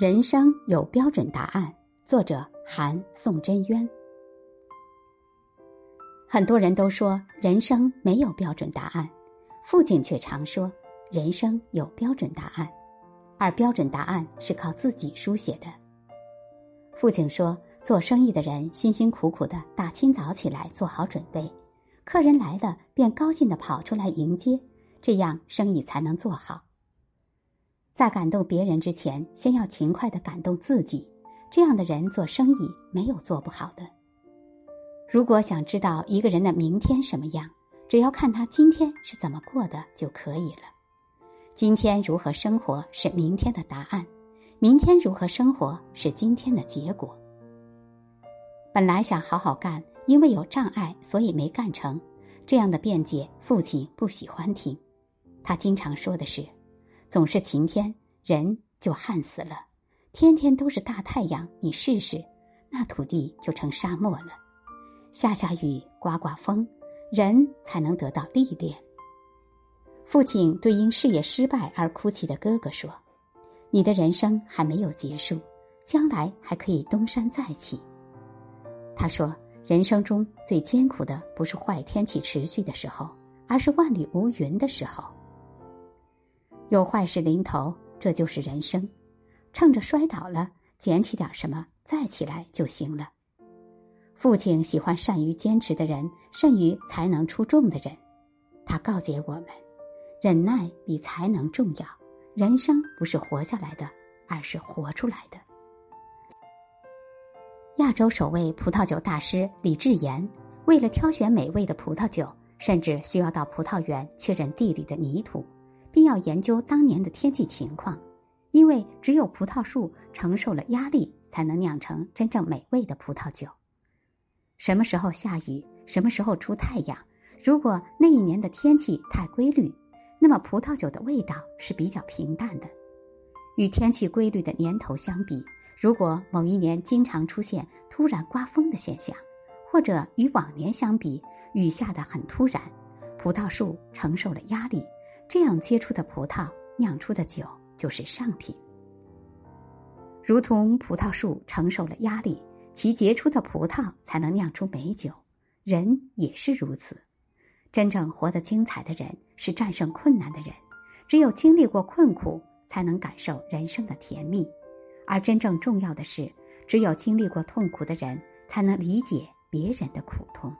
人生有标准答案。作者：韩宋真渊。很多人都说人生没有标准答案，父亲却常说人生有标准答案，而标准答案是靠自己书写的。父亲说，做生意的人辛辛苦苦的大清早起来做好准备，客人来了便高兴的跑出来迎接，这样生意才能做好。在感动别人之前，先要勤快的感动自己。这样的人做生意没有做不好的。如果想知道一个人的明天什么样，只要看他今天是怎么过的就可以了。今天如何生活是明天的答案，明天如何生活是今天的结果。本来想好好干，因为有障碍，所以没干成。这样的辩解，父亲不喜欢听。他经常说的是。总是晴天，人就旱死了；天天都是大太阳，你试试，那土地就成沙漠了。下下雨，刮刮风，人才能得到历练。父亲对因事业失败而哭泣的哥哥说：“你的人生还没有结束，将来还可以东山再起。”他说：“人生中最艰苦的不是坏天气持续的时候，而是万里无云的时候。”有坏事临头，这就是人生。趁着摔倒了，捡起点什么，再起来就行了。父亲喜欢善于坚持的人，甚于才能出众的人。他告诫我们：忍耐比才能重要。人生不是活下来的，而是活出来的。亚洲首位葡萄酒大师李智言，为了挑选美味的葡萄酒，甚至需要到葡萄园确认地里的泥土。并要研究当年的天气情况，因为只有葡萄树承受了压力，才能酿成真正美味的葡萄酒。什么时候下雨，什么时候出太阳？如果那一年的天气太规律，那么葡萄酒的味道是比较平淡的。与天气规律的年头相比，如果某一年经常出现突然刮风的现象，或者与往年相比雨下的很突然，葡萄树承受了压力。这样结出的葡萄酿出的酒就是上品。如同葡萄树承受了压力，其结出的葡萄才能酿出美酒。人也是如此，真正活得精彩的人是战胜困难的人。只有经历过困苦，才能感受人生的甜蜜。而真正重要的是，只有经历过痛苦的人，才能理解别人的苦痛。